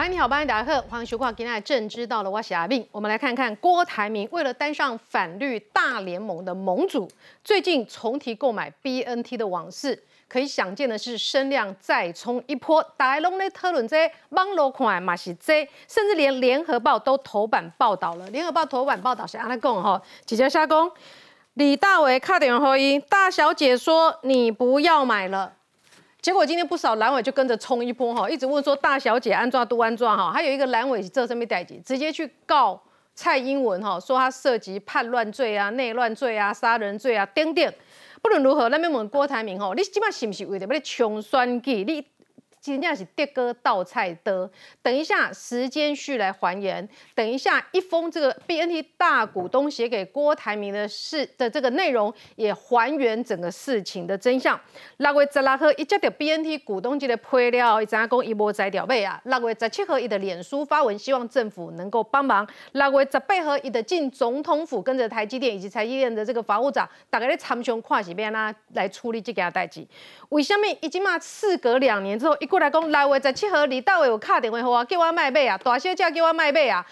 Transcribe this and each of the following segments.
欢迎你好，欢迎大家好，欢迎收看今天的政知道了，我是阿炳。我们来看看郭台铭为了登上反绿大联盟的盟主，最近重提购买 BNT 的往事。可以想见的是，声量再冲一波。大家拢在讨论这网络看嘛是这，甚至连联合报都头版报道了。联合报头版报道是安尼讲哈，直接下讲李大为卡电话音，大小姐说你不要买了。结果今天不少蓝委就跟着冲一波哈，一直问说大小姐安抓都安抓哈，还有一个蓝委这上面代级，直接去告蔡英文哈，说他涉及叛乱罪啊、内乱罪啊、杀人罪啊等等。不论如何，那边问郭台铭吼，你即摆是不是为了要冲选举？你真正是跌哥倒菜的。等一下，时间序来还原。等一下，一封这个 BNT 大股东写给郭台铭的事的这个内容，也还原整个事情的真相。六月十六号，一接到 BNT 股东这个配料，一张讲一波摘掉尾啊。六月十七号，伊的脸书发文，希望政府能够帮忙。六月十八号，伊的进总统府，跟着台积电以及台积电的这个法务长，大概咧参详看是变哪来处理这件代志。为什么已经嘛事隔两年之后，一过来讲六月十七号，李大伟有卡电话给我，叫我卖买啊，大小姐叫我卖买啊。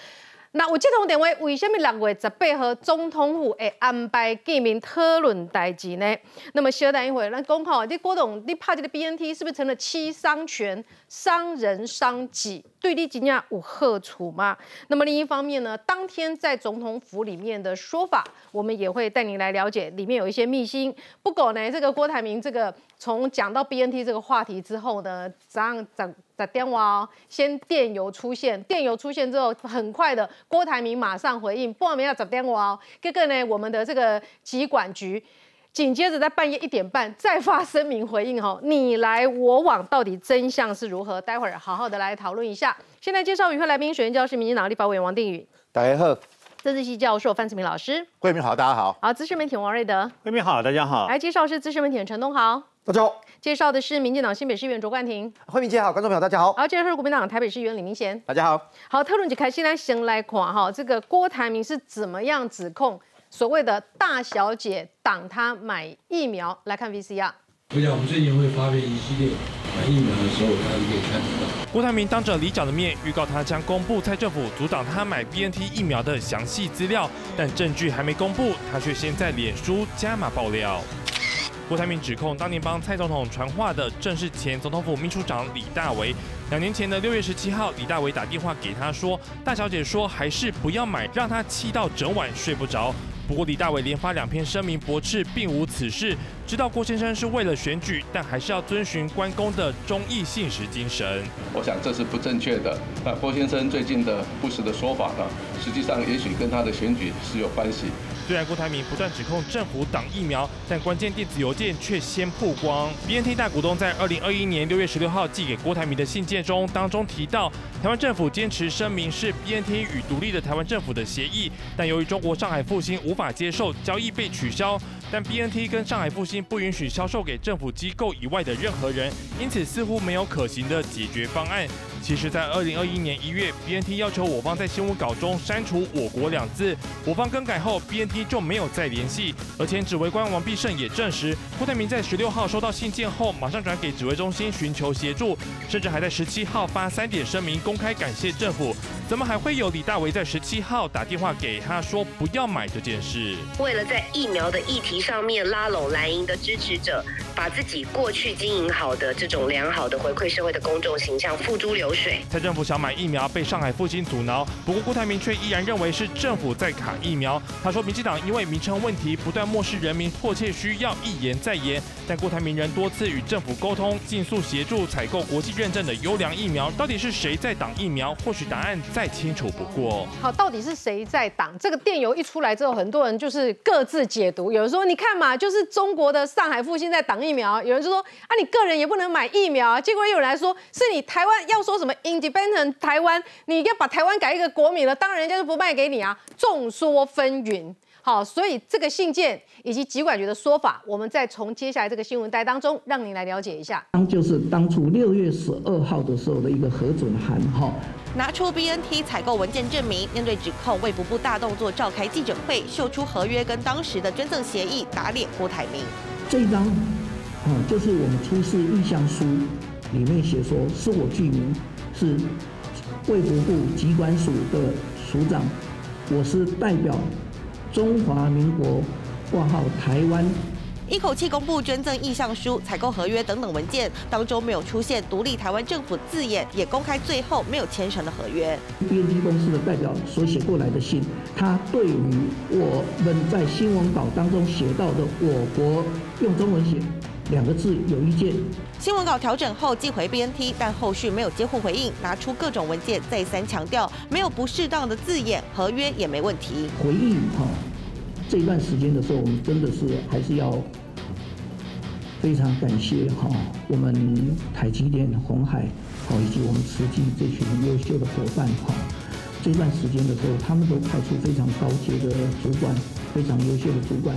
那有这通电话，为什么六月十八号总统府会安排见面讨论代志呢？那么稍等一会，咱讲吼，你郭董，你拍这个 BNT 是不是成了七伤拳，伤人伤己？对你今天有好处吗？那么另一方面呢，当天在总统府里面的说法，我们也会带您来了解，里面有一些秘辛。不过呢，这个郭台铭这个从讲到 BNT 这个话题之后呢，早上早打电话哦，先电邮出现，电邮出现之后，很快的郭台铭马上回应，不然没要打电话哦。这个呢，我们的这个疾管局。紧接着在半夜一点半再发声明回应哈，你来我往，到底真相是如何？待会儿好好的来讨论一下。现在介绍与会来宾，首先教是民进党立法委员王定宇，大家好；政治系教授范志明老师，慧明好，大家好；好，资深媒体王瑞德，慧明好，大家好；来介绍是资深媒体陈东豪，大家好；介绍的是民进党新北市议员卓冠廷，慧明姐好，观众朋友大家好；好，介绍是国民党台北市议员李明贤，大家好。好，特论就开始来先来看哈，这个郭台铭是怎么样指控？所谓的大小姐挡他买疫苗，来看 VCR。我想我们最近会发表一系列买疫苗的时候，大家可以看到。郭台铭当着里长的面预告，他将公布蔡政府阻挡他买 BNT 疫苗的详细资料，但证据还没公布，他却先在脸书加码爆料。郭台铭指控，当年帮蔡总统传话的正是前总统府秘书长李大为。两年前的六月十七号，李大为打电话给他说，大小姐说还是不要买，让他气到整晚睡不着。不过李大伟连发两篇声明驳斥，并无此事。知道郭先生是为了选举，但还是要遵循关公的忠义信实精神。我想这是不正确的。那郭先生最近的不实的说法呢，实际上也许跟他的选举是有关系。虽然郭台铭不断指控政府挡疫苗，但关键电子邮件却先曝光。BNT 大股东在二零二一年六月十六号寄给郭台铭的信件中，当中提到台湾政府坚持声明是 BNT 与独立的台湾政府的协议，但由于中国上海复兴无法接受，交易被取消。但 BNT 跟上海复兴不允许销售给政府机构以外的任何人，因此似乎没有可行的解决方案。其实，在二零二一年一月，BNT 要求我方在新闻稿中删除“我国”两字，我方更改后，BNT 就没有再联系。而前指挥官王必胜也证实，郭台铭在十六号收到信件后，马上转给指挥中心寻求协助，甚至还在十七号发三点声明，公开感谢政府。怎么还会有李大为在十七号打电话给他说不要买这件事？为了在疫苗的议题上面拉拢蓝营的支持者，把自己过去经营好的这种良好的回馈社会的公众形象付诸流水。蔡政府想买疫苗，被上海复兴阻挠。不过郭台铭却依然认为是政府在卡疫苗。他说，民进党因为名称问题，不断漠视人民迫切需要，一言再言。但郭台铭仍多次与政府沟通，尽速协助采购国际认证的优良疫苗。到底是谁在挡疫苗？或许答案再清楚不过。好，到底是谁在挡？这个电邮一出来之后，很多人就是各自解读。有人说，你看嘛，就是中国的上海复兴在挡疫苗。有人就说，啊，你个人也不能买疫苗啊。结果又有人来说，是你台湾要说什么 independent 台湾，你要把台湾改一个国民了，当然人家就不卖给你啊。众说纷纭。好，所以这个信件以及疾管局的说法，我们再从接下来这个新闻带当中，让您来了解一下。当就是当初六月十二号的时候的一个核准函，哈，拿出 BNT 采购文件证明，面对指控，卫福部大动作召开记者会，秀出合约跟当时的捐赠协议，打脸郭台铭。这张，啊，就是我们出示意向书里面写说，是我具名是卫福部机管署的署长，我是代表中华民国挂号台湾。一口气公布捐赠意向书、采购合约等等文件，当中没有出现独立台湾政府字眼，也公开最后没有签成的合约。编辑公司的代表所写过来的信，他对于我们在新闻稿当中写到的“我国”用中文写两个字有意见。新闻稿调整后寄回 BNT，但后续没有接获回应，拿出各种文件再三强调没有不适当的字眼，合约也没问题。回应哈。这段时间的时候，我们真的是还是要非常感谢哈，我们台积电、红海，好以及我们慈济这群优秀的伙伴哈。这段时间的时候，他们都派出非常高阶的主管，非常优秀的主管，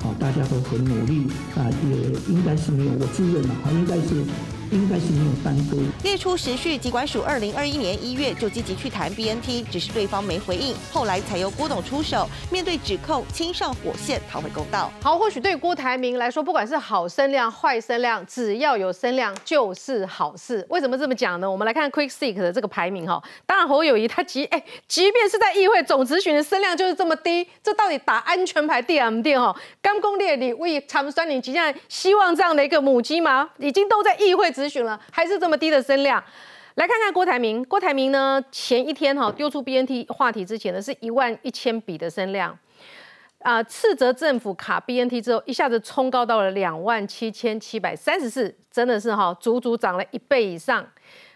啊，大家都很努力啊，也应该是没有我自认了哈，应该是。应该是没有耽搁列出时序，机管署二零二一年一月就积极去谈 BNT，只是对方没回应，后来才由郭董出手，面对指控亲上火线，讨回公道。好，或许对郭台铭来说，不管是好声量、坏声量，只要有声量就是好事。为什么这么讲呢？我们来看 Quick Seek 的这个排名哈，当然侯友谊他即哎，即便是在议会总咨询的声量就是这么低，这到底打安全牌 DM 店哈？刚攻列里为长酸岭即将希望这样的一个母鸡吗？已经都在议会。咨询了，还是这么低的声量？来看看郭台铭。郭台铭呢，前一天哈丢出 BNT 话题之前呢，是一万一千笔的声量啊，斥责政府卡 BNT 之后，一下子冲高到了两万七千七百三十四，真的是哈，足足涨了一倍以上。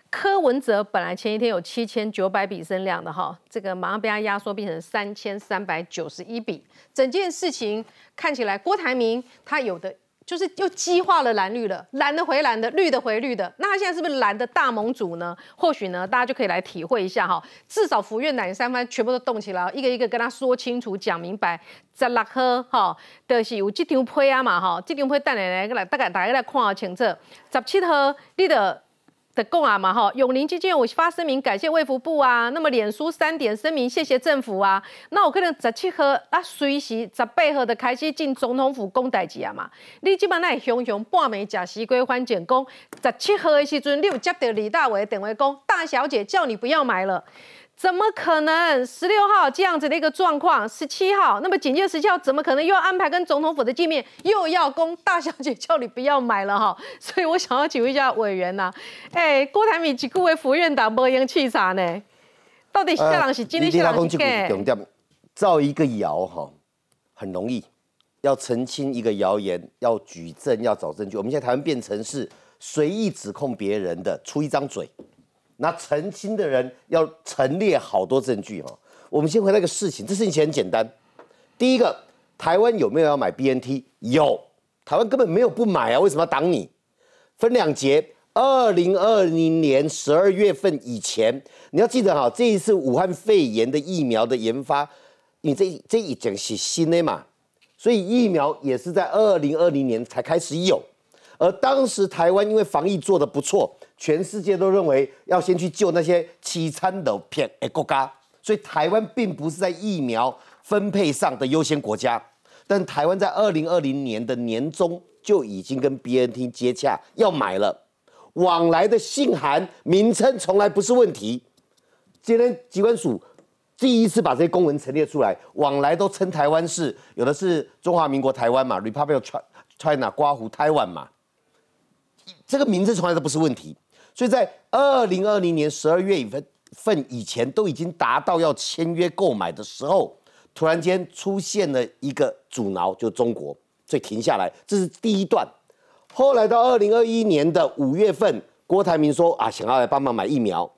柯文哲本来前一天有七千九百笔声量的哈，这个马上被他压缩变成三千三百九十一笔。整件事情看起来，郭台铭他有的。就是又激化了蓝绿了，蓝的回蓝的，绿的回绿的。那他现在是不是蓝的大盟主呢？或许呢，大家就可以来体会一下哈。至少福院南三番全部都动起来，一个一个跟他说清楚、讲明白。十六号哈，就是有这张批啊嘛哈，这张批带来来大概大家来看清楚。十七号你的。的供啊嘛哈，永宁基金我发声明感谢卫福部啊，那么脸书三点声明谢谢政府啊，那我可能十七号啊随时十八号的开始进总统府公代志啊嘛，你即马那熊熊半暝假西归还简公，十七号的时阵你有接到李大伟电话讲，大小姐叫你不要买了。怎么可能？十六号这样子的一个状况，十七号，那么紧接着十七号，怎么可能又要安排跟总统府的见面，又要供大小姐叫你不要买了哈？所以我想要请问一下委员呐，哎，郭台铭几顾为副院长没用气啥呢？到底下人是今天下人是给？造一个谣哈，很容易，要澄清一个谣言，要举证，要找证据。我们现在台湾变成是随意指控别人的，出一张嘴。那澄清的人要陈列好多证据哦。我们先回那个事情，这事情很简单。第一个，台湾有没有要买 BNT？有，台湾根本没有不买啊，为什么要挡你？分两节，二零二零年十二月份以前，你要记得哈，这一次武汉肺炎的疫苗的研发，你这这一讲是新的嘛，所以疫苗也是在二零二零年才开始有，而当时台湾因为防疫做得不错。全世界都认为要先去救那些凄惨的片诶国家，所以台湾并不是在疫苗分配上的优先国家。但台湾在二零二零年的年中就已经跟 BNT 接洽要买了，往来的信函名称从来不是问题。今天机关署第一次把这些公文陈列出来，往来都称台湾是有的是中华民国台湾嘛，Republic of China 刮胡台湾嘛，这个名字从来都不是问题。所以在二零二零年十二月份份以前都已经达到要签约购买的时候，突然间出现了一个阻挠，就中国，所以停下来。这是第一段。后来到二零二一年的五月份，郭台铭说啊，想要来帮忙买疫苗。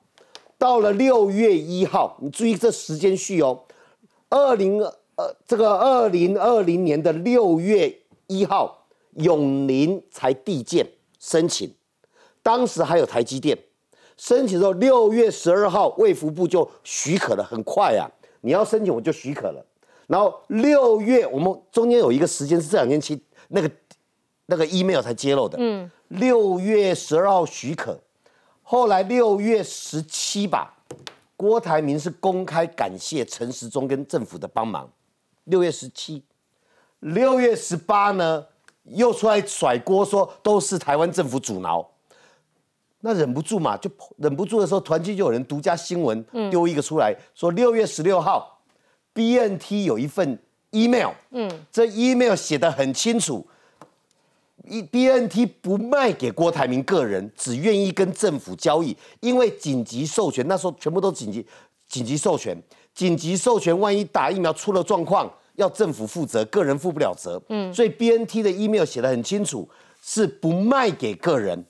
到了六月一号，你注意这时间序哦，二零呃这个二零二零年的六月一号，永宁才递件申请。当时还有台积电申请之后，六月十二号卫福部就许可了，很快呀！你要申请我就许可了。然后六月我们中间有一个时间是这两天期那个那个 email 才揭露的。嗯，六月十二号许可，后来六月十七吧，郭台铭是公开感谢陈时中跟政府的帮忙。六月十七，六月十八呢又出来甩锅说都是台湾政府阻挠。那忍不住嘛，就忍不住的时候，团结就有人独家新闻丢一个出来，说六月十六号，BNT 有一份 email，嗯，这 email 写的很清楚，一 BNT 不卖给郭台铭个人，只愿意跟政府交易，因为紧急授权，那时候全部都紧急紧急授权，紧急授权，万一打疫苗出了状况，要政府负责，个人负不了责，嗯，所以 BNT 的 email 写的很清楚，是不卖给个人。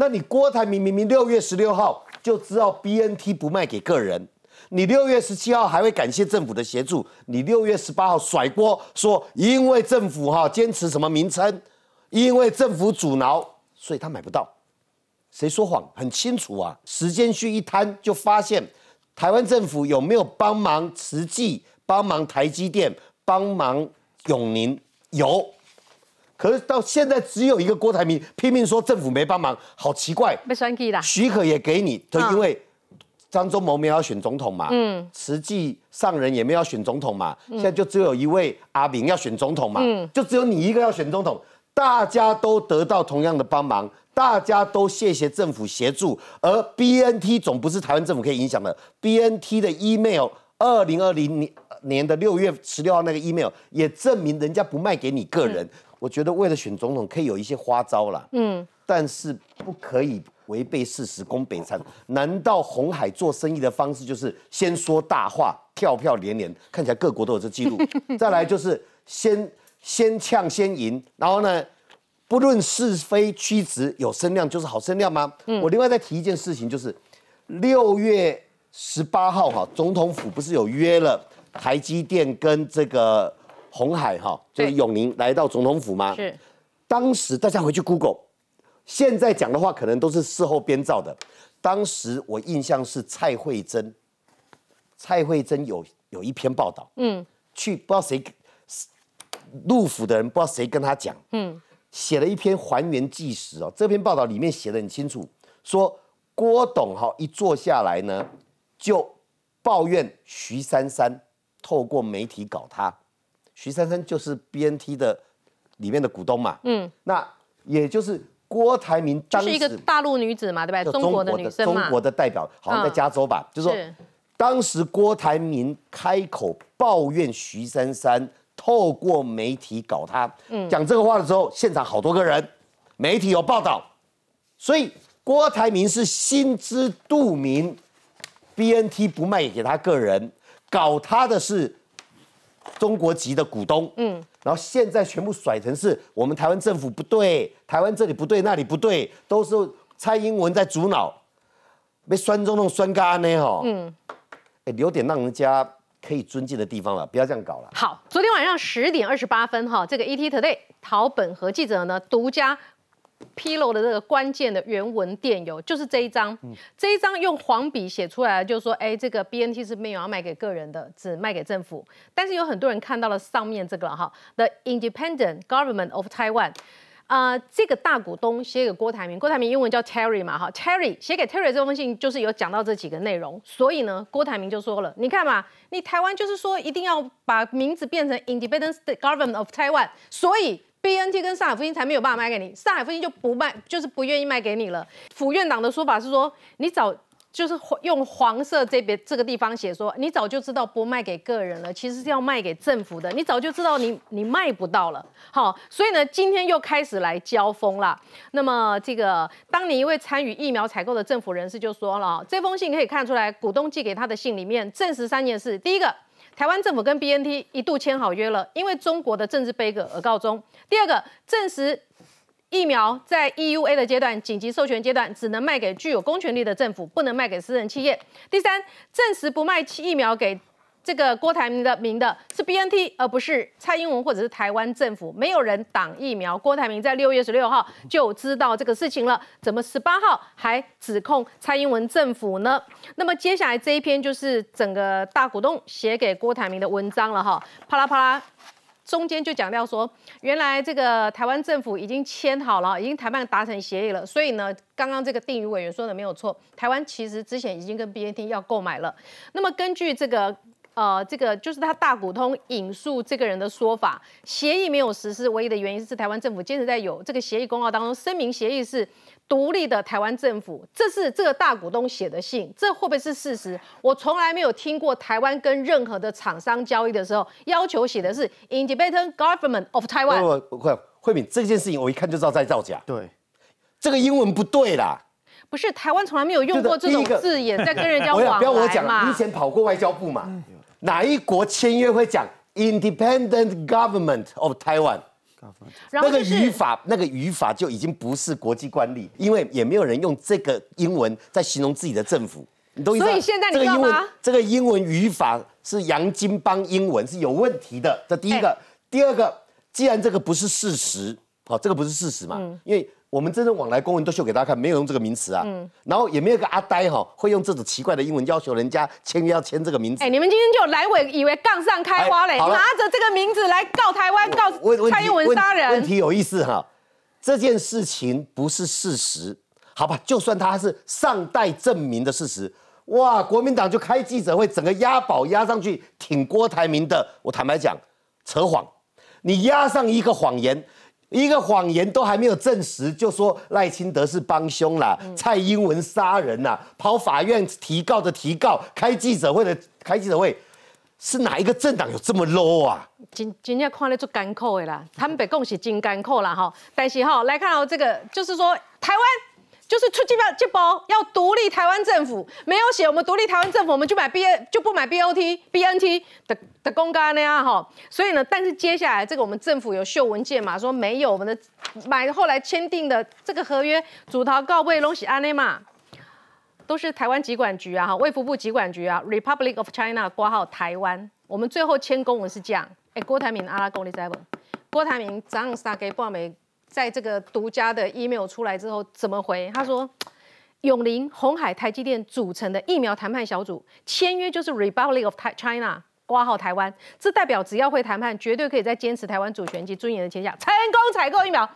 那你郭台铭明明六月十六号就知道 BNT 不卖给个人，你六月十七号还会感谢政府的协助，你六月十八号甩锅说因为政府哈坚持什么名称，因为政府阻挠，所以他买不到。谁说谎？很清楚啊！时间序一摊就发现，台湾政府有没有帮忙慈济、帮忙台积电、帮忙永宁？有。可是到现在只有一个郭台铭拼命说政府没帮忙，好奇怪。被算计啦。许可也给你，就，因为张忠谋没有要选总统嘛，嗯，实际上人也没有要选总统嘛，现在就只有一位阿明要选总统嘛，嗯，就只有你一个要选总统，大家都得到同样的帮忙，大家都谢谢政府协助，而 BNT 总不是台湾政府可以影响的，BNT 的 email 二零二零年年的六月十六号那个 email 也证明人家不卖给你个人。我觉得为了选总统可以有一些花招啦，嗯，但是不可以违背事实攻北残。难道红海做生意的方式就是先说大话，跳票连连？看起来各国都有这记录。再来就是先先呛先赢，然后呢，不论是非曲直，有声量就是好声量吗？我另外再提一件事情，就是六月十八号哈，总统府不是有约了台积电跟这个。红海哈，就是永宁来到总统府吗？是。当时大家回去 Google，现在讲的话可能都是事后编造的。当时我印象是蔡慧珍，蔡慧珍有有一篇报道，嗯，去不知道谁陆府的人不知道谁跟他讲，嗯，写了一篇还原纪实哦。这篇报道里面写的很清楚，说郭董哈一坐下来呢，就抱怨徐珊珊透过媒体搞他。徐珊珊就是 B N T 的里面的股东嘛，嗯，那也就是郭台铭当时是一个大陆女子嘛，对吧？中国的女生中国的代表好像在加州吧，就是说当时郭台铭开口抱怨徐珊珊透过媒体搞他，讲这个话的时候，现场好多个人，媒体有报道，所以郭台铭是心知肚明，B N T 不卖给他个人，搞他的是。中国籍的股东，嗯，然后现在全部甩成是我们台湾政府不对，台湾这里不对，那里不对，都是蔡英文在主脑，被酸中弄酸干呢，哈，嗯，哎，留点让人家可以尊敬的地方了，不要这样搞了。好，昨天晚上十点二十八分，哈，这个 ET Today 陶本和记者呢独家。披露的这个关键的原文电邮就是这一张，这一张用黄笔写出来，就是说，哎，这个 BNT 是没有要卖给个人的，只卖给政府。但是有很多人看到了上面这个哈，The Independent Government of Taiwan，啊，这个大股东写给郭台铭，郭台铭英文叫 Terry 嘛，哈，Terry 写给 Terry 这封信就是有讲到这几个内容，所以呢，郭台铭就说了，你看嘛，你台湾就是说一定要把名字变成 Independent Government of Taiwan，所以。B N T 跟上海复兴才没有办法卖给你，上海复兴就不卖，就是不愿意卖给你了。府院党的说法是说，你早就是用黄色这边这个地方写说，你早就知道不卖给个人了，其实是要卖给政府的，你早就知道你你卖不到了。好，所以呢，今天又开始来交锋了。那么这个当年一位参与疫苗采购的政府人士就说了，这封信可以看出来，股东寄给他的信里面证实三件事：第一个。台湾政府跟 B N T 一度签好约了，因为中国的政治悲歌而告终。第二个，证实疫苗在 E U A 的阶段，紧急授权阶段，只能卖给具有公权力的政府，不能卖给私人企业。第三，证实不卖疫苗给。这个郭台铭的名的是 B N T，而不是蔡英文或者是台湾政府。没有人挡疫苗。郭台铭在六月十六号就知道这个事情了，怎么十八号还指控蔡英文政府呢？那么接下来这一篇就是整个大股东写给郭台铭的文章了哈，啪啦啪啦，中间就讲到说，原来这个台湾政府已经签好了，已经谈判达成协议了，所以呢，刚刚这个定宇委员说的没有错，台湾其实之前已经跟 B N T 要购买了。那么根据这个。呃，这个就是他大股东引述这个人的说法，协议没有实施，唯一的原因是台湾政府坚持在有这个协议公告当中声明，协议是独立的台湾政府，这是这个大股东写的信，这会不会是事实？我从来没有听过台湾跟任何的厂商交易的时候，要求写的是 Independent Government of Taiwan。我慧慧敏这件事情，我一看就知道在造假。对，这个英文不对啦。不是台湾从来没有用过这种字眼在跟人家 往来嘛不要我讲？来嘛你以？前跑过外交部嘛？哪一国签约会讲 Independent Government of Taiwan？那个语法，那个语法就已经不是国际惯例，因为也没有人用这个英文在形容自己的政府，你懂意思吗？所以现在你这个英文知道吗，这个英文语法是洋金邦英文是有问题的。这第一个，哎第二个，既然这个不是事实，好、这个不是事实嘛？嗯因为我们真正往来公文都秀给大家看，没有用这个名词啊，嗯然后也没有一个阿呆哈、会用这种奇怪的英文要求人家签约要签这个名字。哎，你们今天就来尾以为杠上开花嘞，哎拿着这个名字来告台湾，告蔡英文杀人。问问题有意思哈，这件事情不是事实，好吧？就算它是尚待证明的事实，哇，国民党就开记者会，整个押宝押上去挺郭台铭的，我坦白讲，扯谎，你押上一个谎言。一个谎言都还没有证实，就说赖清德是帮凶啦，蔡英文杀人啦，跑法院提告的提告，开记者会的开记者会，是哪一个政党有这么 low 啊？真真正看得出艰苦的啦，他们北共是真艰苦啦哈。但是哈，来看到这个，就是说台湾就是出这包这包要独立台湾政府，没有写我们独立台湾政府，我们就买 B N 就不买 B O T B N T 的的公干那样哈。所以呢，但是接下来这个我们政府有秀文件嘛，说没有我们的买后来签订的这个合约，主逃告慰东西安内嘛。都是台湾疾管局啊，哈，卫福部疾管局啊，Republic of China 挂号台湾。我们最后签公文是这样，哎，郭台铭阿拉公你知不？郭台铭早上三给半美，在这个独家的 email 出来之后怎么回？他说，永林、红海、台积电组成的疫苗谈判小组签约就是 Republic of China。挂号台湾，这代表只要会谈判，绝对可以在坚持台湾主权及尊严的前提下，成功采购疫苗。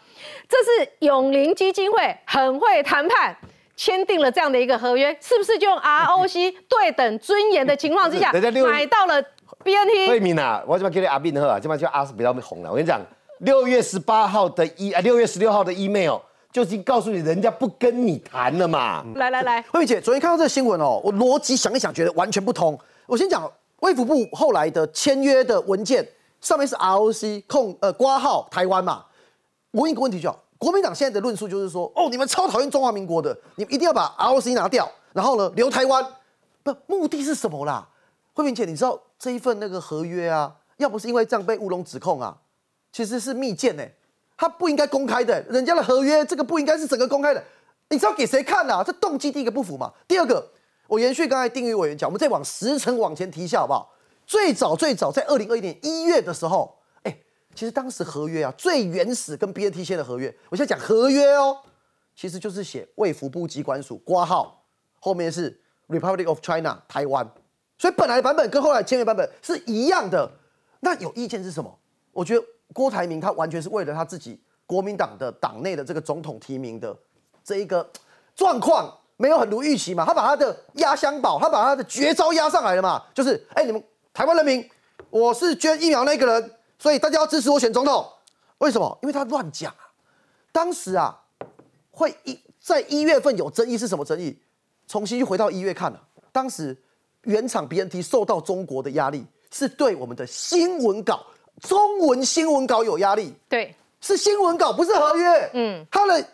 这是永林基金会很会谈判，签订了这样的一个合约，是不是就用 ROC 对等尊严的情况之下买到了 BNT？慧敏啊，我这边给你阿斌喝啊，这边叫阿斯比较红了。我跟你讲，六月十八号的 e 啊，六月十六号的 email 就已经告诉你，人家不跟你谈了嘛。来来来，慧敏姐，昨天看到这个新闻哦，我逻辑想一想，觉得完全不通。我先讲卫福部后来的签约的文件，上面是 ROC 控呃挂号台湾嘛。我问一个问题就好，国民党现在的论述就是说，哦，你们超讨厌中华民国的，你们一定要把 ROC 拿掉，然后呢留台湾，不目的是什么啦？慧敏姐，你知道这一份那个合约啊，要不是因为这样被乌龙指控啊，其实是密件呢、他不应该公开的，人家的合约这个不应该是整个公开的，你知道给谁看啊？这动机第一个不符嘛。第二个，我延续刚才丁宇委员讲，我们再往时程往前提一下好不好？最早最早在二零二一年一月的时候，哎，其实当时合约啊最原始跟 BAT 签的合约，我现在讲合约哦，其实就是写卫福部机关署挂号，后面是 Republic of China 台湾，所以本来的版本跟后来签约版本是一样的。那有意见是什么？我觉得郭台铭他完全是为了他自己国民党的党内的这个总统提名的这一个状况没有很如预期嘛，他把他的压箱宝，他把他的绝招压上来了嘛，就是哎、你们台湾人民，我是捐疫苗那个人，所以大家要支持我选总统。为什么？因为他乱讲啊。当时啊，会一在一月份有争议是什么争议？重新去回到一月看了、当时原厂 BNT 受到中国的压力，是对我们的新闻稿、中文新闻稿有压力。对，是新闻稿，不是合约。嗯，他的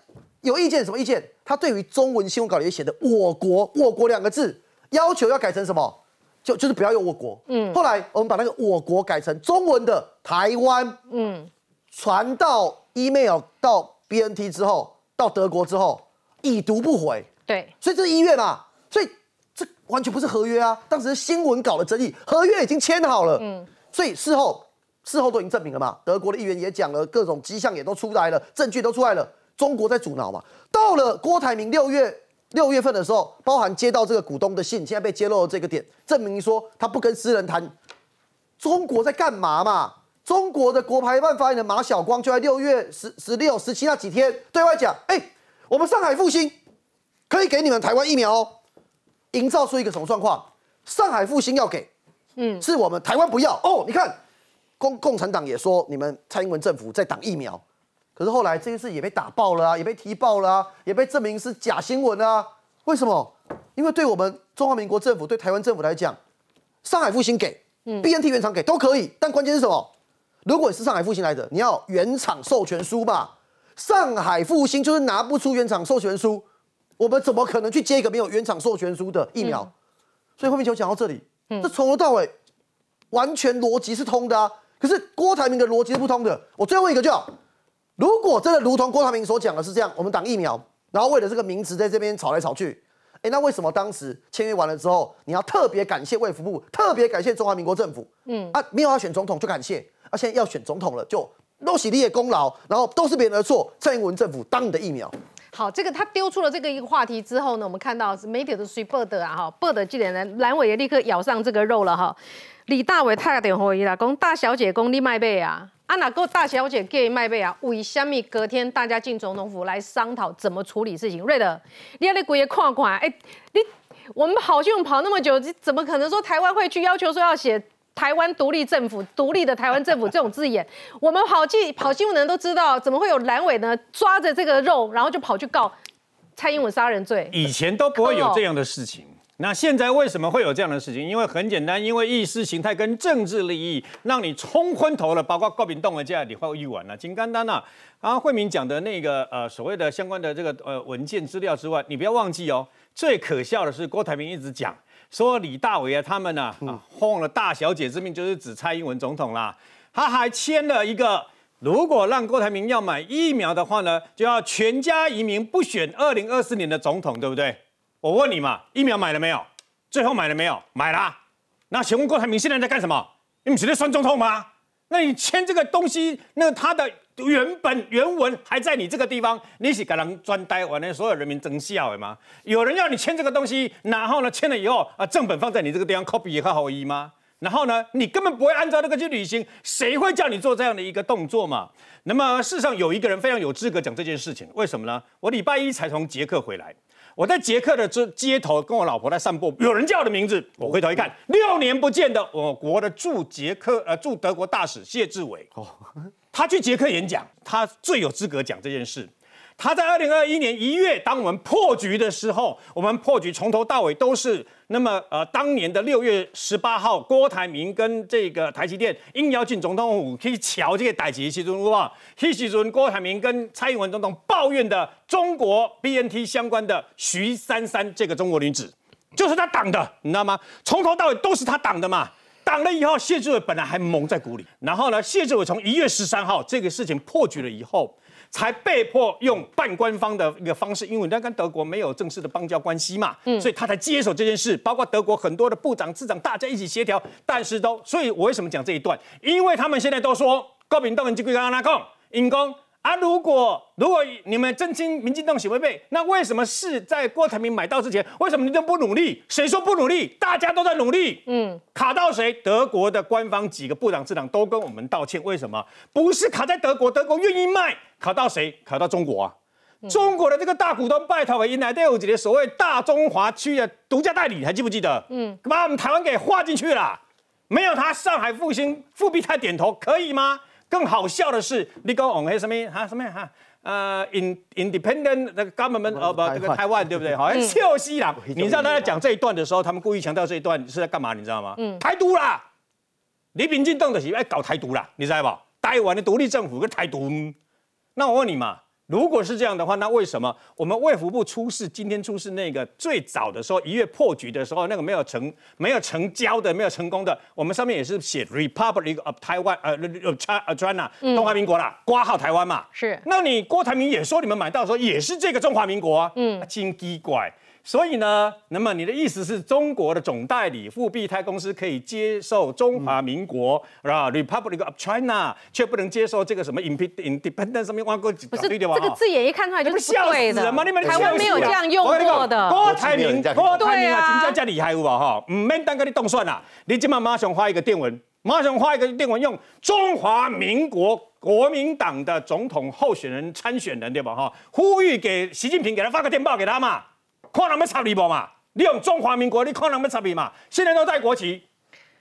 有意见，什么意见？他对于中文新闻稿里面写的“我国”“我国”两个字，要求要改成什么？就就是不要用“我国”。嗯，后来我们把那个“我国”改成中文的“台湾”。嗯，传到 email 到 BNT 之后，到德国之后，已读不回。对，所以这是医院嘛，所以这完全不是合约啊，当时是新闻稿的争议，合约已经签好了，嗯，所以事后事后都已经证明了嘛，德国的议员也讲了，各种迹象也都出来了，证据都出来了，中国在阻挠嘛。到了郭台铭六月六月份的时候，包含接到这个股东的信，现在被揭露了这个点，证明说他不跟私人谈，中国在干嘛嘛？中国的国台办发言人马晓光就在六月十十六、十七那几天对外讲，哎、我们上海复兴可以给你们台湾疫苗哦，营造出一个什么状况？上海复兴要给，嗯，是我们台湾不要哦。你看，共共产党也说你们蔡英文政府在挡疫苗，可是后来这件事也被打爆了啊，也被踢爆了啊，也被证明是假新闻啊。为什么？因为对我们中华民国政府、对台湾政府来讲，上海复兴给，嗯，B N T 原厂给都可以，但关键是什么？如果你是上海复兴来的，你要原厂授权书吧？上海复兴就是拿不出原厂授权书，我们怎么可能去接一个没有原厂授权书的疫苗？所以后面就讲到这里，这从头到尾完全逻辑是通的啊。可是郭台铭的逻辑是不通的。我最后一个就，如果真的如同郭台铭所讲的是这样，我们打疫苗，然后为了这个名词在这边吵来吵去，哎，那为什么当时签约完了之后，你要特别感谢卫福部，特别感谢中华民国政府？嗯啊，没有要选总统就感谢，啊，现在要选总统了，就都是你的功劳，然后都是别人的错。蔡英文政府当你的疫苗。好，这个他丢出了这个一个话题之后呢，我们看到媒体都随报的啊，哈，报的记者呢，蓝伟也立刻咬上这个肉了哈。李大伟太点回啦，讲大小姐讲你卖背啊，啊哪个大小姐给卖背啊？为什么隔天大家进总统府来商讨怎么处理事情？瑞德，你要你鬼也看看，哎，你我们跑新闻跑那么久，怎么可能说台湾会去要求说要写？台湾独立政府，独立的台湾政府这种字眼，我们跑记跑新闻的人都知道，怎么会有蓝委呢？抓着这个肉，然后就跑去告蔡英文杀人罪？以前都不会有这样的事情，那现在为什么会有这样的事情？因为很简单，因为意识形态跟政治利益让你冲昏头了，包括郭炳栋的这样，你会预完了，金刚丹呐，啊，慧明讲的那个呃所谓的相关的这个呃文件资料之外，你不要忘记哦，最可笑的是郭台铭一直讲。说李大伟啊，他们呢啊，奉了大小姐之命，就是指蔡英文总统啦。他还签了一个，如果让郭台铭要买疫苗的话呢，就要全家移民，不选二零二四年的总统，对不对？我问你嘛，疫苗买了没有？最后买了没有？买了。那请问郭台铭现在在干什么？你们是在算总统吗？那你签这个东西，那他的。原本原文还在你这个地方，你是给人专呆，完了所有人民争笑的吗？有人要你签这个东西，然后呢签了以后啊，正本放在你这个地方 copy 也好意吗？然后呢，你根本不会按照那个去履行，谁会叫你做这样的一个动作嘛？那么事实上有一个人非常有资格讲这件事情，为什么呢？我礼拜一才从捷克回来。我在捷克的街街头跟我老婆在散步，有人叫我的名字，我回头一看，六年不见的我国的驻捷克呃驻德国大使谢志伟，哦，他去捷克演讲，他最有资格讲这件事。他在二零二一年一月，当我们破局的时候，我们破局从头到尾都是那么呃，当年的六月十八号，郭台铭跟这个台积电应邀进总统府去瞧这个代级其中哇，那时阵郭台铭跟蔡英文总统抱怨的中国 BNT 相关的徐珊珊这个中国女子，就是他挡的，你知道吗？从头到尾都是他挡的嘛。挡了以后，谢志伟本来还蒙在鼓里，然后呢，谢志伟从一月十三号这个事情破局了以后。才被迫用半官方的一个方式，因为他跟德国没有正式的邦交关系嘛，所以他才接手这件事。包括德国很多的部长、次长，大家一起协调，但是都，所以我为什么讲这一段？因为他们现在都说，高敏东人就归跟他讲，因公。啊！如果如果你们真心民进党喜会被，那为什么是在郭台铭买到之前，为什么你都不努力？谁说不努力？大家都在努力。嗯，卡到谁？德国的官方几个部长、次长都跟我们道歉。为什么？不是卡在德国，德国愿意卖，卡到谁？卡到中国啊！中国的这个大股东拜托，迎来都有几个所谓大中华区的独家代理，还记不记得？嗯，把我们台湾给划进去了。没有他，上海复兴复必泰点头，可以吗？更好笑的是，你讲往黑什么哈什么哈呃，in independent 那个 government 哦不这个台湾对不对？好像笑死啦！你知道他在讲这一段的时候，他们故意强调这一段是在干嘛？你知道吗？嗯，台独啦！李秉进动的是爱搞台独啦，你知道不？台湾的独立政府跟台独，那我问你嘛？如果是这样的话，那为什么我们卫福部出事？今天出事那个最早的时候，一月破局的时候，那个没有成、没有成交的、没有成功的，我们上面也是写 Republic of Taiwan，呃，China，中华民国啦，挂号台湾嘛。是。那你郭台铭也说你们买到的时候也是这个中华民国啊？嗯，真奇怪。所以呢，那么你的意思是中国的总代理富必泰公司可以接受中华民国是吧？Republic of China 却不能接受这个什么 Independent 上面挖过不是这个字眼一看出来就是不对的。你们台湾没有这样用过的。郭台铭，郭台铭啊，真正这厉害有无哈？唔免等个你动算啦，你今晚马上发一个电文，马上发一个电文，用中华民国国民党的总统候选人参选人对吧？哈，呼吁给习近平给他发个电报给他嘛。看人要插你不嘛？你用中华民国，你看人要插你嘛？现在都带国旗，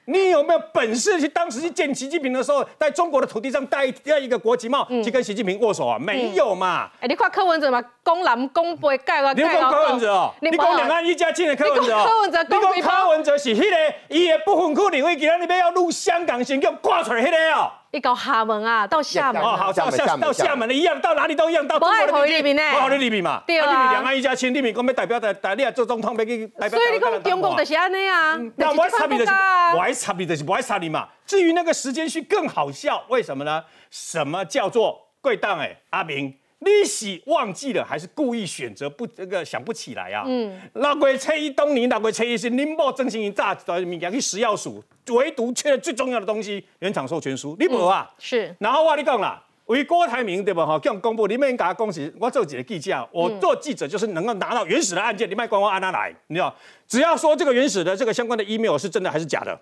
你有没有本事去当时去见习近平的时候，在中国的土地上戴戴一个国旗帽，去跟习近平握手啊？没有嘛？哎，你看柯文哲嘛，公南公北盖了你讲柯文哲哦，你讲两岸一家亲的柯文哲哦，柯文哲，你讲柯文哲是迄个，伊的不分区领域，今日你要要入香港，先给我挂出来迄个哦。一搞厦门啊，到厦门，哦，好，到厦到厦门的一样，到哪里都一样，到中国的里面呢，我好的里面嘛，对啊，两岸一家亲，利民我们代表的代表做总统，要去代表。所以你讲中国就是安尼啊，那我差别的是，我还差别的是，我还差你嘛。至于那个时间序更好笑，为什么呢？什么叫做贵档？哎，阿明。你是忘记了，还是故意选择不这个想不起来啊？嗯，六月初一当年，六月初一是林某真心一炸的物件去食药署，唯独缺了最重要的东西——原厂授权书。你无啊？是。然后我跟你讲啦，为郭台铭对不哈？叫公布，你们给他恭喜。我做几个记者，我做记者就是能够拿到原始的案件，你卖官方按哪来？你知道？只要说这个原始的这个相关的 email 是真的还是假的？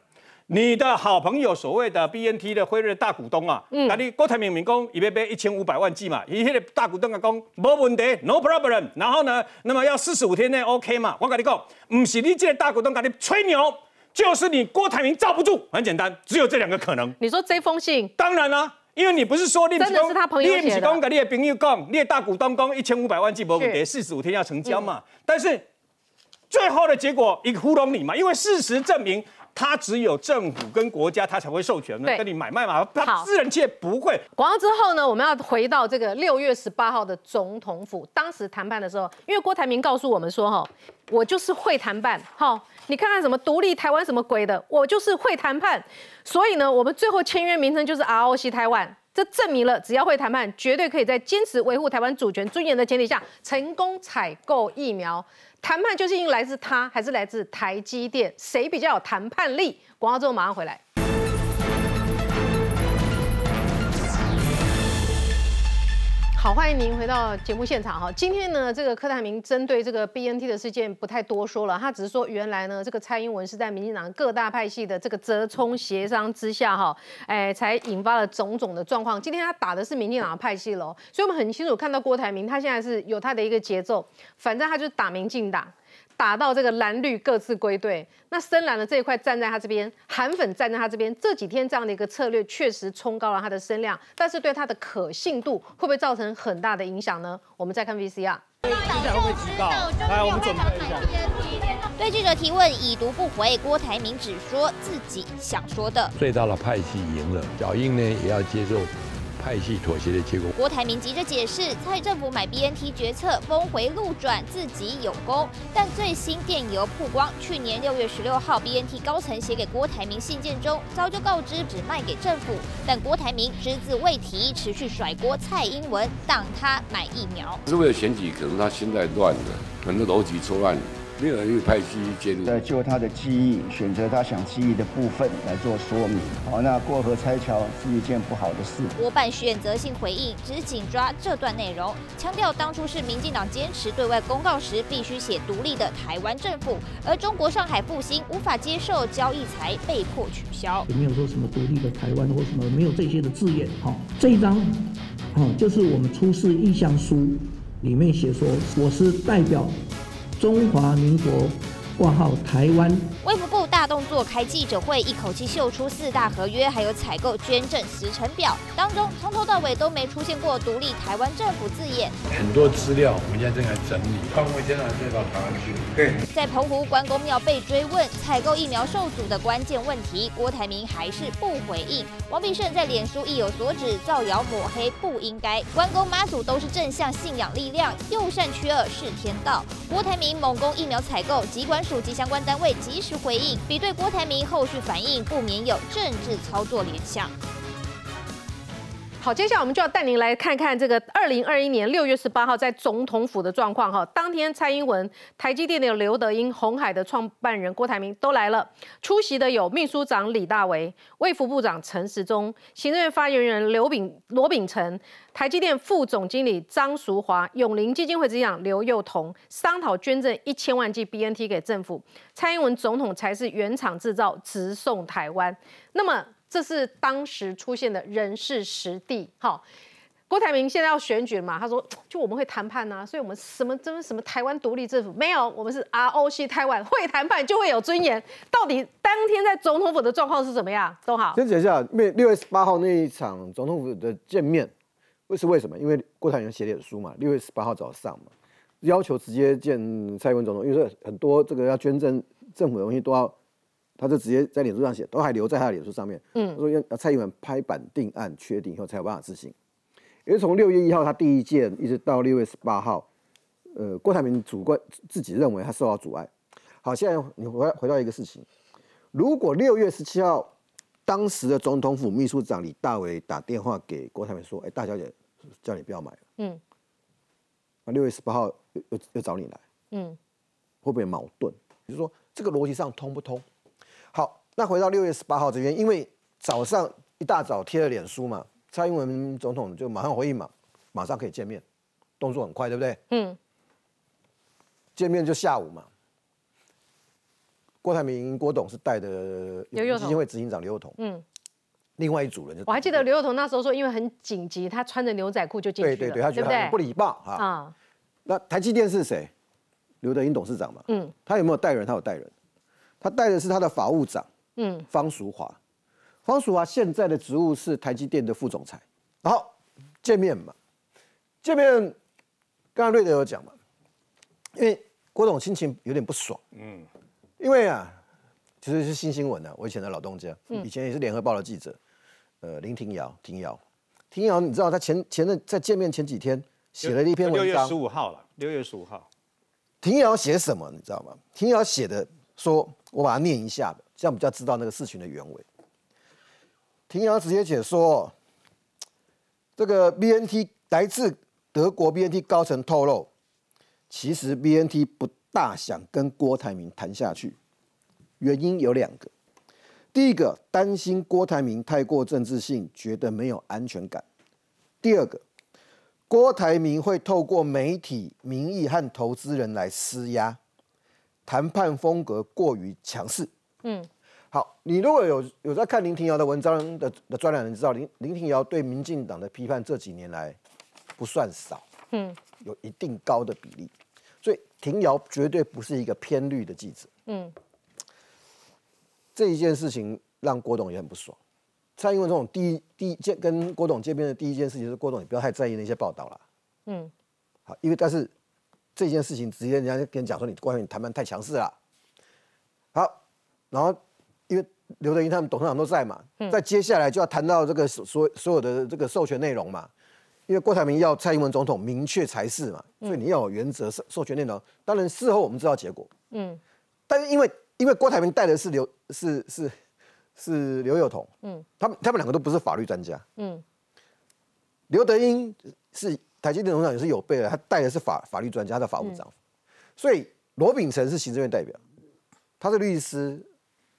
你的好朋友，所谓的 BNT 的辉瑞大股东啊，那你郭台铭明公一边被一千五百万剂嘛，伊迄个大股东啊讲没问题，no problem。然后呢，那么要四十五天内 OK 嘛？我跟你讲，不是你这个大股东跟你吹牛，就是你郭台铭罩不住。很简单，只有这两个可能。你说这封信？当然啦，因为你不是说真的是他朋友。你不是讲跟你的朋友讲，你的大股东讲一千五百万计没问题，四十五天要成交嘛？但是最后的结果一个糊弄你嘛，因为事实证明。他只有政府跟国家，他才会授权跟你买卖嘛。他私人界不会。广告之后呢，我们要回到这个六月十八号的总统府。当时谈判的时候，因为郭台铭告诉我们说：“哈，我就是会谈判。哈，你看看什么独立台湾什么鬼的，我就是会谈判。所以呢，我们最后签约名称就是 ROC 台湾。这证明了，只要会谈判，绝对可以在坚持维护台湾主权尊严的前提下，成功采购疫苗。”谈判就是因为来自他还是来自台积电？谁比较有谈判力？广告之后马上回来。好，欢迎您回到节目现场哈。今天呢，这个柯泰明针对这个 BNT 的事件不太多说了，他只是说原来呢，这个蔡英文是在民进党各大派系的这个折冲协商之下哈，哎，才引发了种种的状况。今天他打的是民进党的派系喽，所以我们很清楚看到郭台铭他现在是有他的一个节奏，反正他就打民进党。打到这个蓝绿各自归队，那深蓝的这一块站在他这边，韩粉站在他这边。这几天这样的一个策略确实冲高了他的声量，但是对他的可信度会不会造成很大的影响呢？我们再看 VCR。会不会提高？来，我们准备一下。对记者提问已读不回，郭台铭只说自己想说的。最大的派系赢了，小英呢也要接受。派系妥协的结果。郭台铭急着解释，蔡政府买 BNT 决策峰回路转，自己有功。但最新电邮曝光，去年六月十六号，BNT 高层写给郭台铭信件中，早就告知只卖给政府，但郭台铭只字未提，持续甩锅蔡英文，当他买疫苗。是为了选举，可能他心在乱的，很多逻辑错乱。没有人派系介入，在就他的记忆，选择他想记忆的部分来做说明。好，那过河拆桥是一件不好的事。国办选择性回应，只紧抓这段内容，强调当初是民进党坚持对外公告时必须写独立的台湾政府，而中国上海复兴无法接受交易才被迫取消。也没有说什么独立的台湾或什么，没有这些的字眼。好，这一张，好，就是我们出示意向书里面写说，我是代表。中华民国。挂号台湾，卫福部大动作开记者会，一口气秀出四大合约，还有采购捐赠时程表，当中从头到尾都没出现过独立台湾政府字眼。很多资料我们现在正在整理，看会现在再到台湾去。对。在澎湖关公庙被追问采购疫苗受阻的关键问题，郭台铭还是不回应。王必胜在脸书意有所指，造谣抹黑不应该。关公妈祖都是正向信仰力量，右善驱恶是天道。郭台铭猛攻疫苗采购，机关。属及相关单位及时回应，比对郭台铭后续反应，不免有政治操作联想。好，接下来我们就要带您来看看这个二零二一年六月十八号在总统府的状况。哈，当天蔡英文、台积电的刘德英、红海的创办人郭台铭都来了，出席的有秘书长李大为、卫福部长陈时中、行政院发言人刘炳罗秉成、台积电副总经理张淑华、永林基金会执行长刘幼彤，商讨捐赠一千万剂 BNT 给政府。蔡英文总统才是原厂制造，直送台湾。那么。这是当时出现的人事实地，好，郭台铭现在要选举嘛？他说，就我们会谈判呐、所以我们什么真什么台湾独立政府没有，我们是 ROC 台湾会谈判就会有尊严。到底当天在总统府的状况是怎么样？都好，先讲一下，因为六月十八号那一场总统府的见面，为是为什么？因为郭台铭写脸书嘛，六月十八号早上嘛，要求直接见蔡英文总统，因为很多这个要捐赠政府的东西都要，他就直接在脸书上写，都还留在他的脸书上面。嗯他说要要蔡英文拍板定案，确定以后才有办法执行。因为从六月一号他第一件一直到六月十八号，呃，郭台铭主观自己认为他受到阻碍。好，现在你回回到一个事情，如果六月十七号当时的总统府秘书长李大为打电话给郭台铭说：“哎，大小姐，叫你不要买了。嗯”那六月十八号又又又找你来，嗯会不会矛盾？就是说这个逻辑上通不通？好，那回到六月十八号这边，因为早上一大早贴了脸书嘛，蔡英文总统就马上回应嘛，马上可以见面，动作很快，对不对？嗯见面就下午嘛。郭台铭、郭董是带的基金会执行长刘幼彤，嗯，另外一组人就我还记得刘幼彤那时候说，因为很紧急，他穿着牛仔裤就进去了，对对对，他觉得很不礼貌啊。啊，那台积电是谁？刘德英董事长嘛，嗯他有没有带人？他有带人，他带的是他的法务长嗯。方淑华。方淑华现在的职务是台积电的副总裁。然后见面嘛，见面，刚刚瑞德有讲嘛，因为郭董心情有点不爽，嗯，因为啊，其实是新新闻啊，我以前的老东家，嗯。以前也是联合报的记者，呃，林庭瑶，庭瑶，庭瑶，你知道他前前任在见面前几天写了一篇文章。六月十，五号了，六月十五号，庭瑶写什么你知道吗？庭瑶写的说，我把它念一下的，这样比较知道那个事情的原委。庭瑶直接解说，这个 BNT 来自德国 BNT 高层透露，其实 BNT 不大想跟郭台铭谈下去，原因有两个。第一个，担心郭台铭太过政治性，觉得没有安全感；第二个，郭台铭会透过媒体、民意和投资人来施压，谈判风格过于强势。嗯好，你如果有有在看林庭瑶的文章的的专栏，你知道林林庭瑶对民进党的批判这几年来不算少，嗯有一定高的比例，所以庭瑶绝对不是一个偏绿的记者。嗯这一件事情让郭董也很不爽。蔡英文总统第一第一件跟郭董见面的第一件事情是郭董，你不要太在意那些报道了。嗯好，因为但是这件事情直接人家跟你讲说你关于你谈判太强势了。好，然后因为刘德英他们董事长都在嘛，嗯。在接下来就要谈到这个所所所有的这个授权内容嘛。因为郭台铭要蔡英文总统明确才是嘛，所以你要有原则授授权内容。当然事后我们知道结果，嗯。但是因为因为郭台铭带的是刘是是是刘幼彤，嗯。他们他们两个都不是法律专家，嗯。刘德英是台积电董事长也是有备的，他带的是法法律专家，他的法务长，所以罗秉成是行政院代表，他是律师，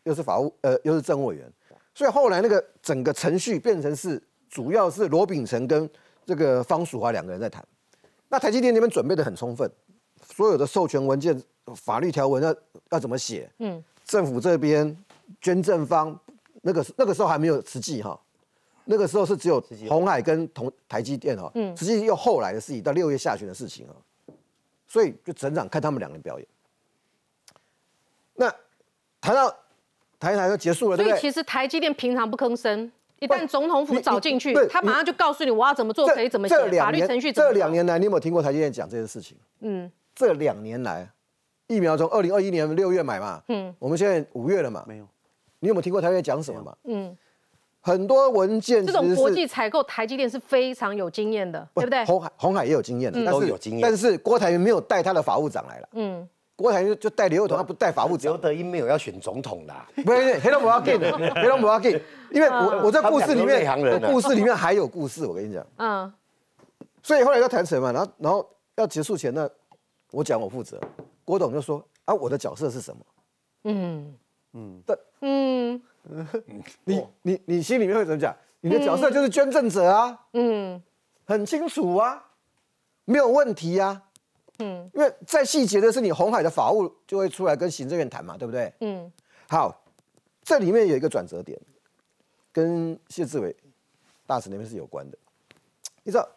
又是法务呃又是政务委员，所以后来那个整个程序变成是主要是罗秉成跟这个方淑华两个人在谈，那台积电那边准备的很充分，所有的授权文件、法律条文要要怎么写，嗯。政府这边捐赠方那个那个时候还没有实际哈，那个时候是只有红海跟同台积电哈，嗯。实际又后来的事情，到六月下旬的事情啊，所以就整场看他们两个人表演。那谈到谈一谈就结束了，对不对？所以其实台积电平常不吭声，一旦总统府找进去他马上就告诉你我要怎么做，可以怎么写，法律年程序这两年来，你有没有听过台积电讲这件事情？嗯这两年来，疫苗从二零二一年六月买嘛，嗯我们现在五月了嘛，没有。你有没有听过台积电讲什么嘛？嗯，很多文件这种国际采购，台积电是非常有经验的，对不对？红海红海也有经验的，嗯但是都有经验但是郭台铭没有带他的法务长来了，嗯郭台铭就带刘幼彤，他不带法务长。刘德英没有要选总统的啊，不是，黑龙不要紧，黑龙不要紧，因为我我在故事里面，行人啊。我故事里面还有故事，我跟你讲。嗯。所以后来要谈成嘛，然后然后要结束前呢，我讲我负责，郭董就说啊，我的角色是什么？嗯。嗯，但嗯。你你你心里面会怎么讲？你的角色就是捐赠者啊，嗯。很清楚啊，没有问题啊。嗯因为再细节的是你红海的法务就会出来跟行政院谈嘛，对不对？嗯好，这里面有一个转折点，跟谢志伟大使那边是有关的。你知道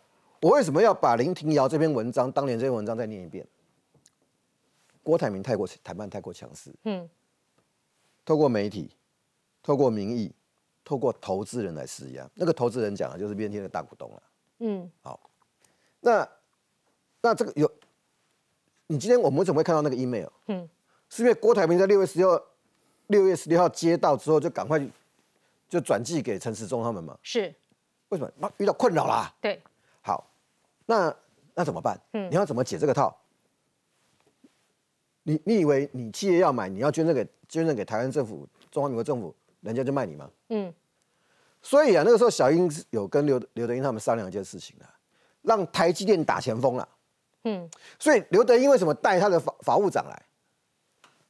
我为什么要把林庭瑶这篇文章，当年这篇文章再念一遍？郭台铭太过谈判太过强势，嗯，透过媒体，透过民意，透过投资人来施压。那个投资人讲的就是 BNT 的大股东了。嗯，好，那那这个有，你今天我们怎么会看到那个 email？嗯，是因为郭台铭在六月十六六月十六号接到之后，就赶快就转寄给陈时中他们嘛？是，为什么？那遇到困扰啦。对，好，那那怎么办？嗯你要怎么解这个套？你你以为你企业要买，你要捐赠给捐赠给台湾政府、中华民国政府，人家就卖你吗？嗯，所以啊，那个时候小英是有跟刘刘德英他们商量一件事情啊，让台积电打前锋了。嗯，所以刘德英为什么带他的法法务长来？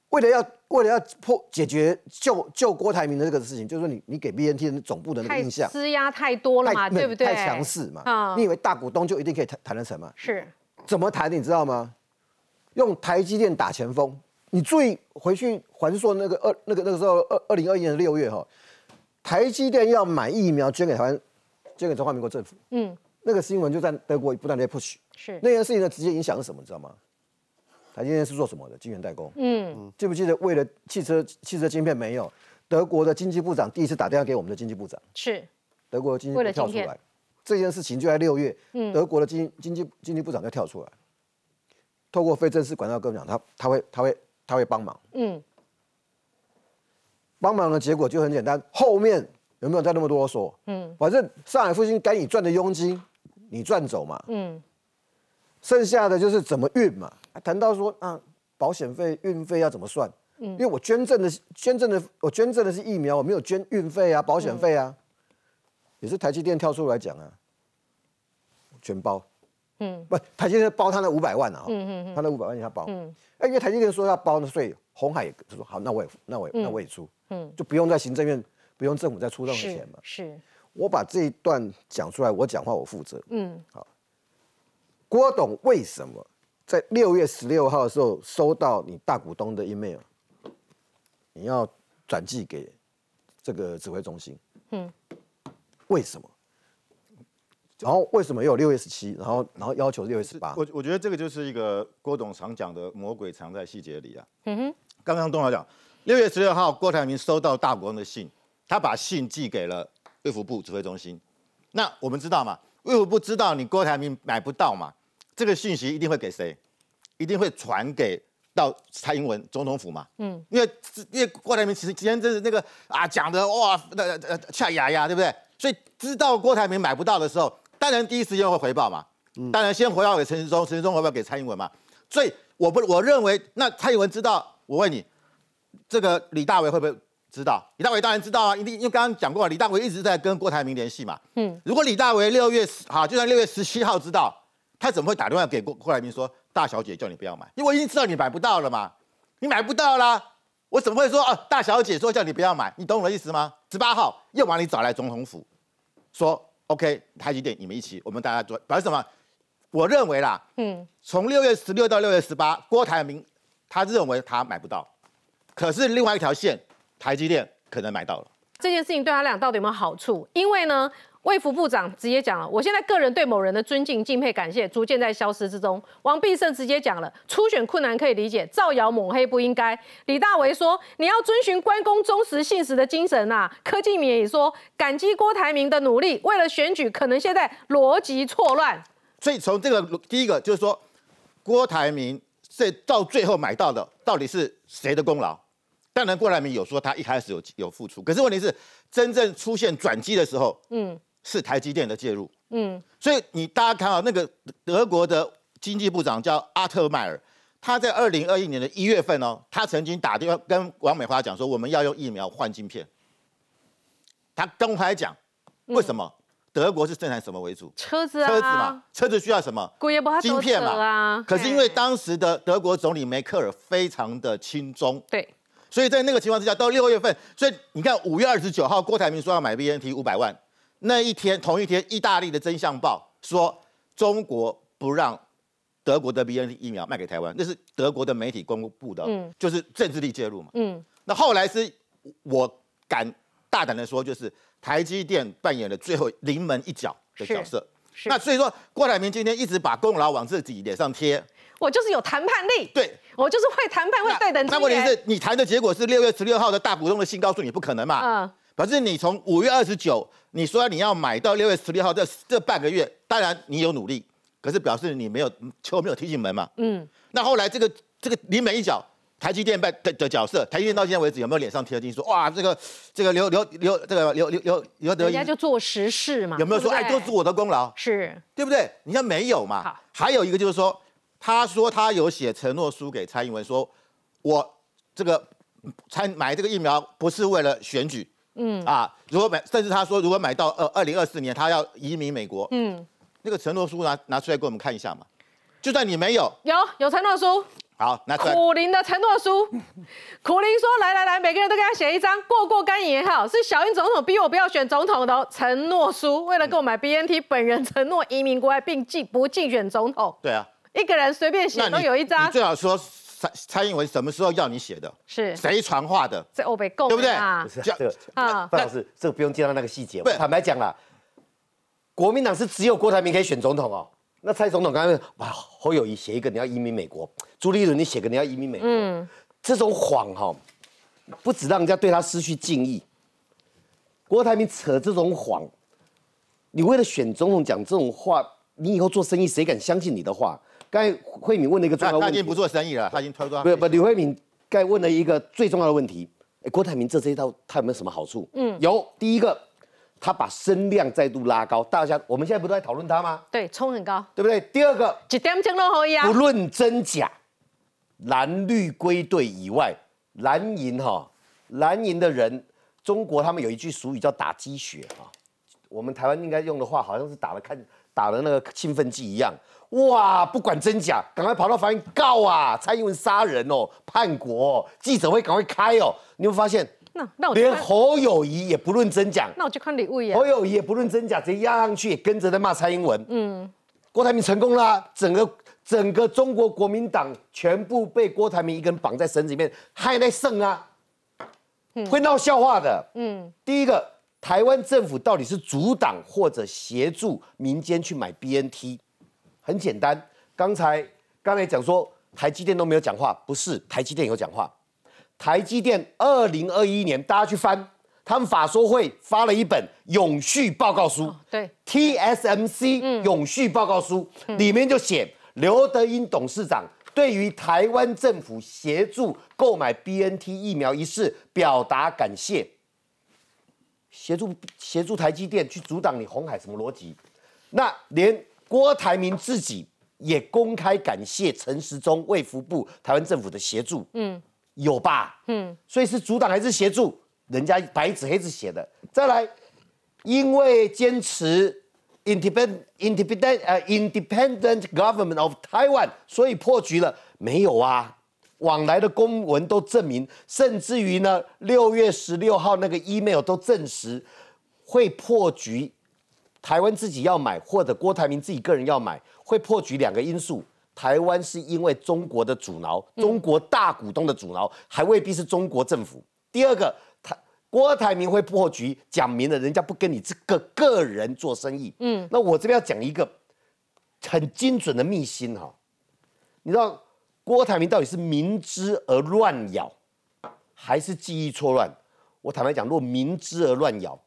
为了要为了要破解决救救郭台铭的这个事情，就是说你你给 BNT 的总部的那个印象施压太多了嘛，太对不对？太强势嘛。啊你以为大股东就一定可以谈谈得成吗？是，怎么谈你知道吗？用台积电打前锋。你注意回去还说那个二那个那个时候二二零二一年的六月哈，台积电要买疫苗捐给台湾，捐给中华民国政府。嗯，那个新闻就在德国不断的 push。是那件事情的直接影响是什么？你知道吗？台积电是做什么的？晶圆代工。嗯，记不记得为了汽车汽车晶片没有，德国的经济部长第一次打电话给我们的经济部长，是，德国的经济部跳出来，这件事情就在六月，嗯德国的经经济经济部长就跳出来，透过非正式管道跟我们讲，他他会他会他会帮忙，嗯，帮忙的结果就很简单，后面有没有再那么多说？嗯反正上海复兴该你赚的佣金，你赚走嘛，嗯，剩下的就是怎么运嘛。谈到说啊，保险费、运费要怎么算？嗯。因为我捐赠的是捐赠的，我捐赠的是疫苗，我没有捐运费啊、保险费啊，也是台积电跳出来讲啊，全包。嗯，不，台积电包他那五百万啊，嗯嗯嗯。他那五百万他包。嗯。哎，因为台积电说要包所以，红海也就说好，那我也那我也嗯那我也出，嗯，就不用在行政院不用政府再出任何是钱嘛。是，我把这一段讲出来，我讲话我负责。嗯好郭董为什么在六月十六号的时候收到你大股东的 email，你要转寄给这个指挥中心？嗯，为什么？然后为什么又有六月十七？然后然后要求六月十八？我我觉得这个就是一个郭董常讲的魔鬼藏在细节里啊。嗯哼，刚刚东老讲，六月十六号郭台铭收到大股东的信，他把信寄给了卫福部指挥中心。那我们知道嘛，卫福部知道你郭台铭买不到嘛，这个讯息一定会给谁？一定会传给到蔡英文总统府嘛。嗯因为因为郭台铭其实今天真是那个啊讲的哇那呃恰牙牙对不对？所以知道郭台铭买不到的时候，当然第一时间会回报嘛。当然先回报给陈时中，陈时中回报给蔡英文嘛。所以我不我认为那蔡英文知道，我问你，这个李大为会不会知道？李大为当然知道啊，一定因为刚刚讲过了，李大为一直在跟郭台铭联系嘛。嗯如果李大为六月十好，就算六月十七号知道，他怎么会打电话给郭郭台铭说大小姐叫你不要买？因为我已经知道你买不到了嘛，你买不到啦，我怎么会说啊大小姐说叫你不要买？你懂我的意思吗？十八号又把你找来总统府，说 OK 台积电你们一起，我们大家做，表示什么？我认为啦，嗯从六月十六到六月十八，郭台铭他认为他买不到，可是另外一条线，台积电可能买到了。这件事情对他俩到底有没有好处？因为呢，卫福部长直接讲了，我现在个人对某人的尊敬、敬佩、感谢，逐渐在消失之中。王必胜直接讲了，初选困难可以理解，造谣抹黑不应该。李大为说，你要遵循关公忠实信实的精神啊。柯敬明也说，感激郭台铭的努力，为了选举，可能现在逻辑错乱。所以从这个第一个就是说，郭台铭这到最后买到的到底是谁的功劳？当然，郭台铭有说他一开始有有付出，可是问题是真正出现转机的时候，嗯是台积电的介入。嗯所以你大家看到那个德国的经济部长叫阿特迈尔，他在二零二一年的一月份哦，他曾经打电话跟王美花讲说，我们要用疫苗换晶片。他公开讲，为什么？德国是生产什么为主？车子啊，车子嘛，车子需要什么？古也不晶片嘛啊。可是因为当时的德国总理梅克尔非常的亲中，对，所以在那个情况之下，到六月份，所以你看五月二十九号，郭台铭说要买 BNT 五百万，那一天同一天，意大利的《真相报》说中国不让德国的 BNT 疫苗卖给台湾，那是德国的媒体公布的，嗯就是政治力介入嘛。嗯那后来是我敢大胆的说，就是台积电扮演了最后临门一脚的角色，那所以说，郭台铭今天一直把功劳往自己脸上贴。我就是有谈判力，对我就是会谈判，会对等。那问题是你谈的结果是六月十六号的大股东的信告诉你不可能嘛？嗯。可是你从五月二十九，你说你要买到六月十六号这这半个月，当然你有努力，可是表示你没有球没有踢进门嘛？嗯。那后来这个这个临门一脚，台积电的的角色，台积电到现在为止有没有脸上贴金说哇这个这个刘刘刘这个刘刘刘刘德？人家就做实事嘛。有没有说哎都是我的功劳？是对不对？你看没有嘛？好。还有一个就是说。他说他有写承诺书给蔡英文，说我这个参买这个疫苗不是为了选举，嗯啊，如果买，甚至他说如果买到二二零二四年，他要移民美国，嗯，那个承诺书拿拿出来给我们看一下嘛。就算你没有，有有承诺书，好，拿出来。苦林的承诺书，苦林说来来来，每个人都给他写一张，过过干瘾也好，是小英总统逼我不要选总统的承诺书，为了购买 BNT，本人承诺移民国外并竞不竞选总统。对啊。一个人随便写都有一张。你最好说蔡蔡英文什么时候要你写的？是谁传话的？在欧北够对不对？这个啊，范老师，这个不用介绍那个细节。坦白讲了，国民党是只有郭台铭可以选总统哦。那蔡总统刚刚哇，侯友谊写一个你要移民美国，朱立伦你写个你要移民美国，嗯，这种谎哈，不止让人家对他失去敬意。郭台铭扯这种谎，你为了选总统讲这种话，你以后做生意谁敢相信你的话？刚才慧敏问了一个重要问题，他已经不做生意了，他已经推脱。不不，李慧敏该问了一个最重要的问题，哎，郭台铭这这一套他有没有什么好处？嗯，有。第一个，他把声量再度拉高，大家我们现在不都在讨论他吗？对，冲很高，对不对？第二个，一点钟都可以啊。不论真假，蓝绿归队以外，蓝营哈，蓝营的人，中国他们有一句俗语叫打鸡血哈，我们台湾应该用的话，好像是打了看打了那个兴奋剂一样。哇！不管真假，赶快跑到法院告啊！蔡英文杀人哦，叛国！记者会赶快开哦！你会发现，那那连侯友谊也不论真假，那我就看礼物呀。侯友谊也不论真假，直接压上去，也跟着在骂蔡英文。嗯，郭台铭成功啦！整个整个中国国民党全部被郭台铭一个人绑在绳子里面，还在胜啊！会闹笑话的。嗯，第一个，台湾政府到底是阻挡或者协助民间去买 BNT？很简单，刚才刚才讲说台积电都没有讲话，不是台积电有讲话。台积电二零二一年，大家去翻，他们法说会发了一本永续报告书，对，TSMC 永续报告书里面就写刘德英董事长对于台湾政府协助购买 BNT 疫苗一事表达感谢，协助协助台积电去阻挡你红海什么逻辑？那连。郭台铭自己也公开感谢陈时中、卫福部、台湾政府的协助，嗯，有吧？嗯，所以是阻挡还是协助？人家白纸黑字写的。再来，因为坚持 independent independent 呃 independent government of Taiwan，所以破局了？没有啊，往来的公文都证明，甚至于呢，六月十六号那个 email 都证实会破局。台湾自己要买，或者郭台铭自己个人要买，会破局两个因素。台湾是因为中国的阻挠，中国大股东的阻挠，还未必是中国政府。第二个，台郭台铭会破局，讲明了人家不跟你这个个人做生意。嗯，那我这边要讲一个很精准的秘辛哈，你知道郭台铭到底是明知而乱咬，还是记忆错乱？我坦白讲，若明知而乱咬。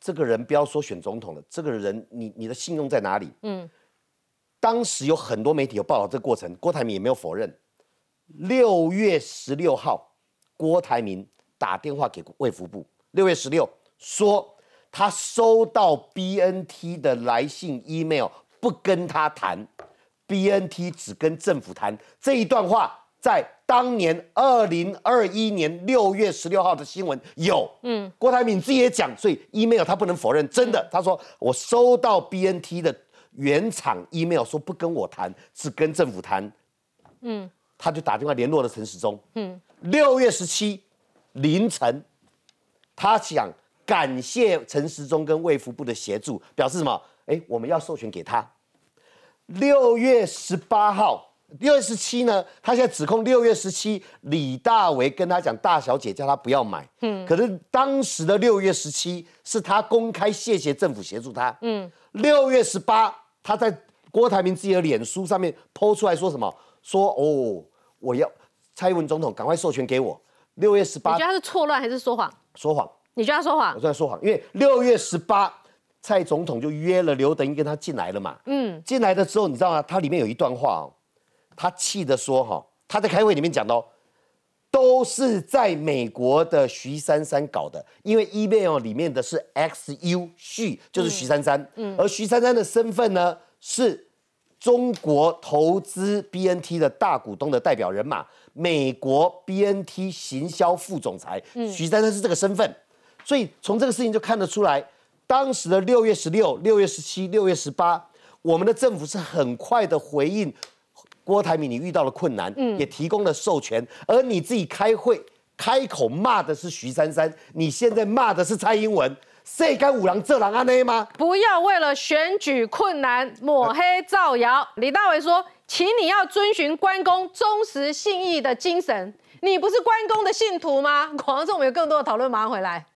这个人不要说选总统了，这个人你你的信用在哪里？嗯，当时有很多媒体有报道这个过程，郭台铭也没有否认。六月十六号，郭台铭打电话给卫福部，六月十六说他收到 BNT 的来信 email，不跟他谈，BNT 只跟政府谈这一段话。在当年二零二一年六月十六号的新闻有，嗯，郭台铭自己也讲，所以 email 他不能否认，真的，他说我收到 BNT 的原厂 email 说不跟我谈，只跟政府谈，嗯，他就打电话联络了陈时中，嗯，六月十七凌晨，他想感谢陈时中跟卫福部的协助，表示什么？哎，我们要授权给他。六月十八号。六月十七呢，他现在指控六月十七李大为跟他讲大小姐叫他不要买，嗯，可是当时的六月十七是他公开谢谢政府协助他，嗯，六月十八他在郭台铭自己的脸书上面抛出来说什么？说哦，我要蔡英文总统赶快授权给我。六月十八，你觉得他是错乱还是说谎？说谎。你觉得他说谎？我在说谎，因为六月十八。蔡总统就约了刘德英跟他进来了嘛，嗯，进来的时候你知道吗？他里面有一段话哦，他气的说哈，他在开会里面讲到哦，都是在美国的徐珊珊搞的，因为 email 里面的是 XU 徐，就是徐珊珊，嗯，而徐珊珊的身份呢是中国投资 BNT 的大股东的代表人马，美国 BNT 行销副总裁，徐珊珊是这个身份，所以从这个事情就看得出来。当时的六月十六、六月十七、六月十八，我们的政府是很快的回应郭台铭，你遇到了困难，嗯，也提供了授权，而你自己开会开口骂的是徐珊珊，你现在骂的是蔡英文，谁敢五郎这郎安内吗？不要为了选举困难抹黑造谣。李大伟说，请你要遵循关公忠实信义的精神，你不是关公的信徒吗？广告中我们有更多的讨论，马上回来。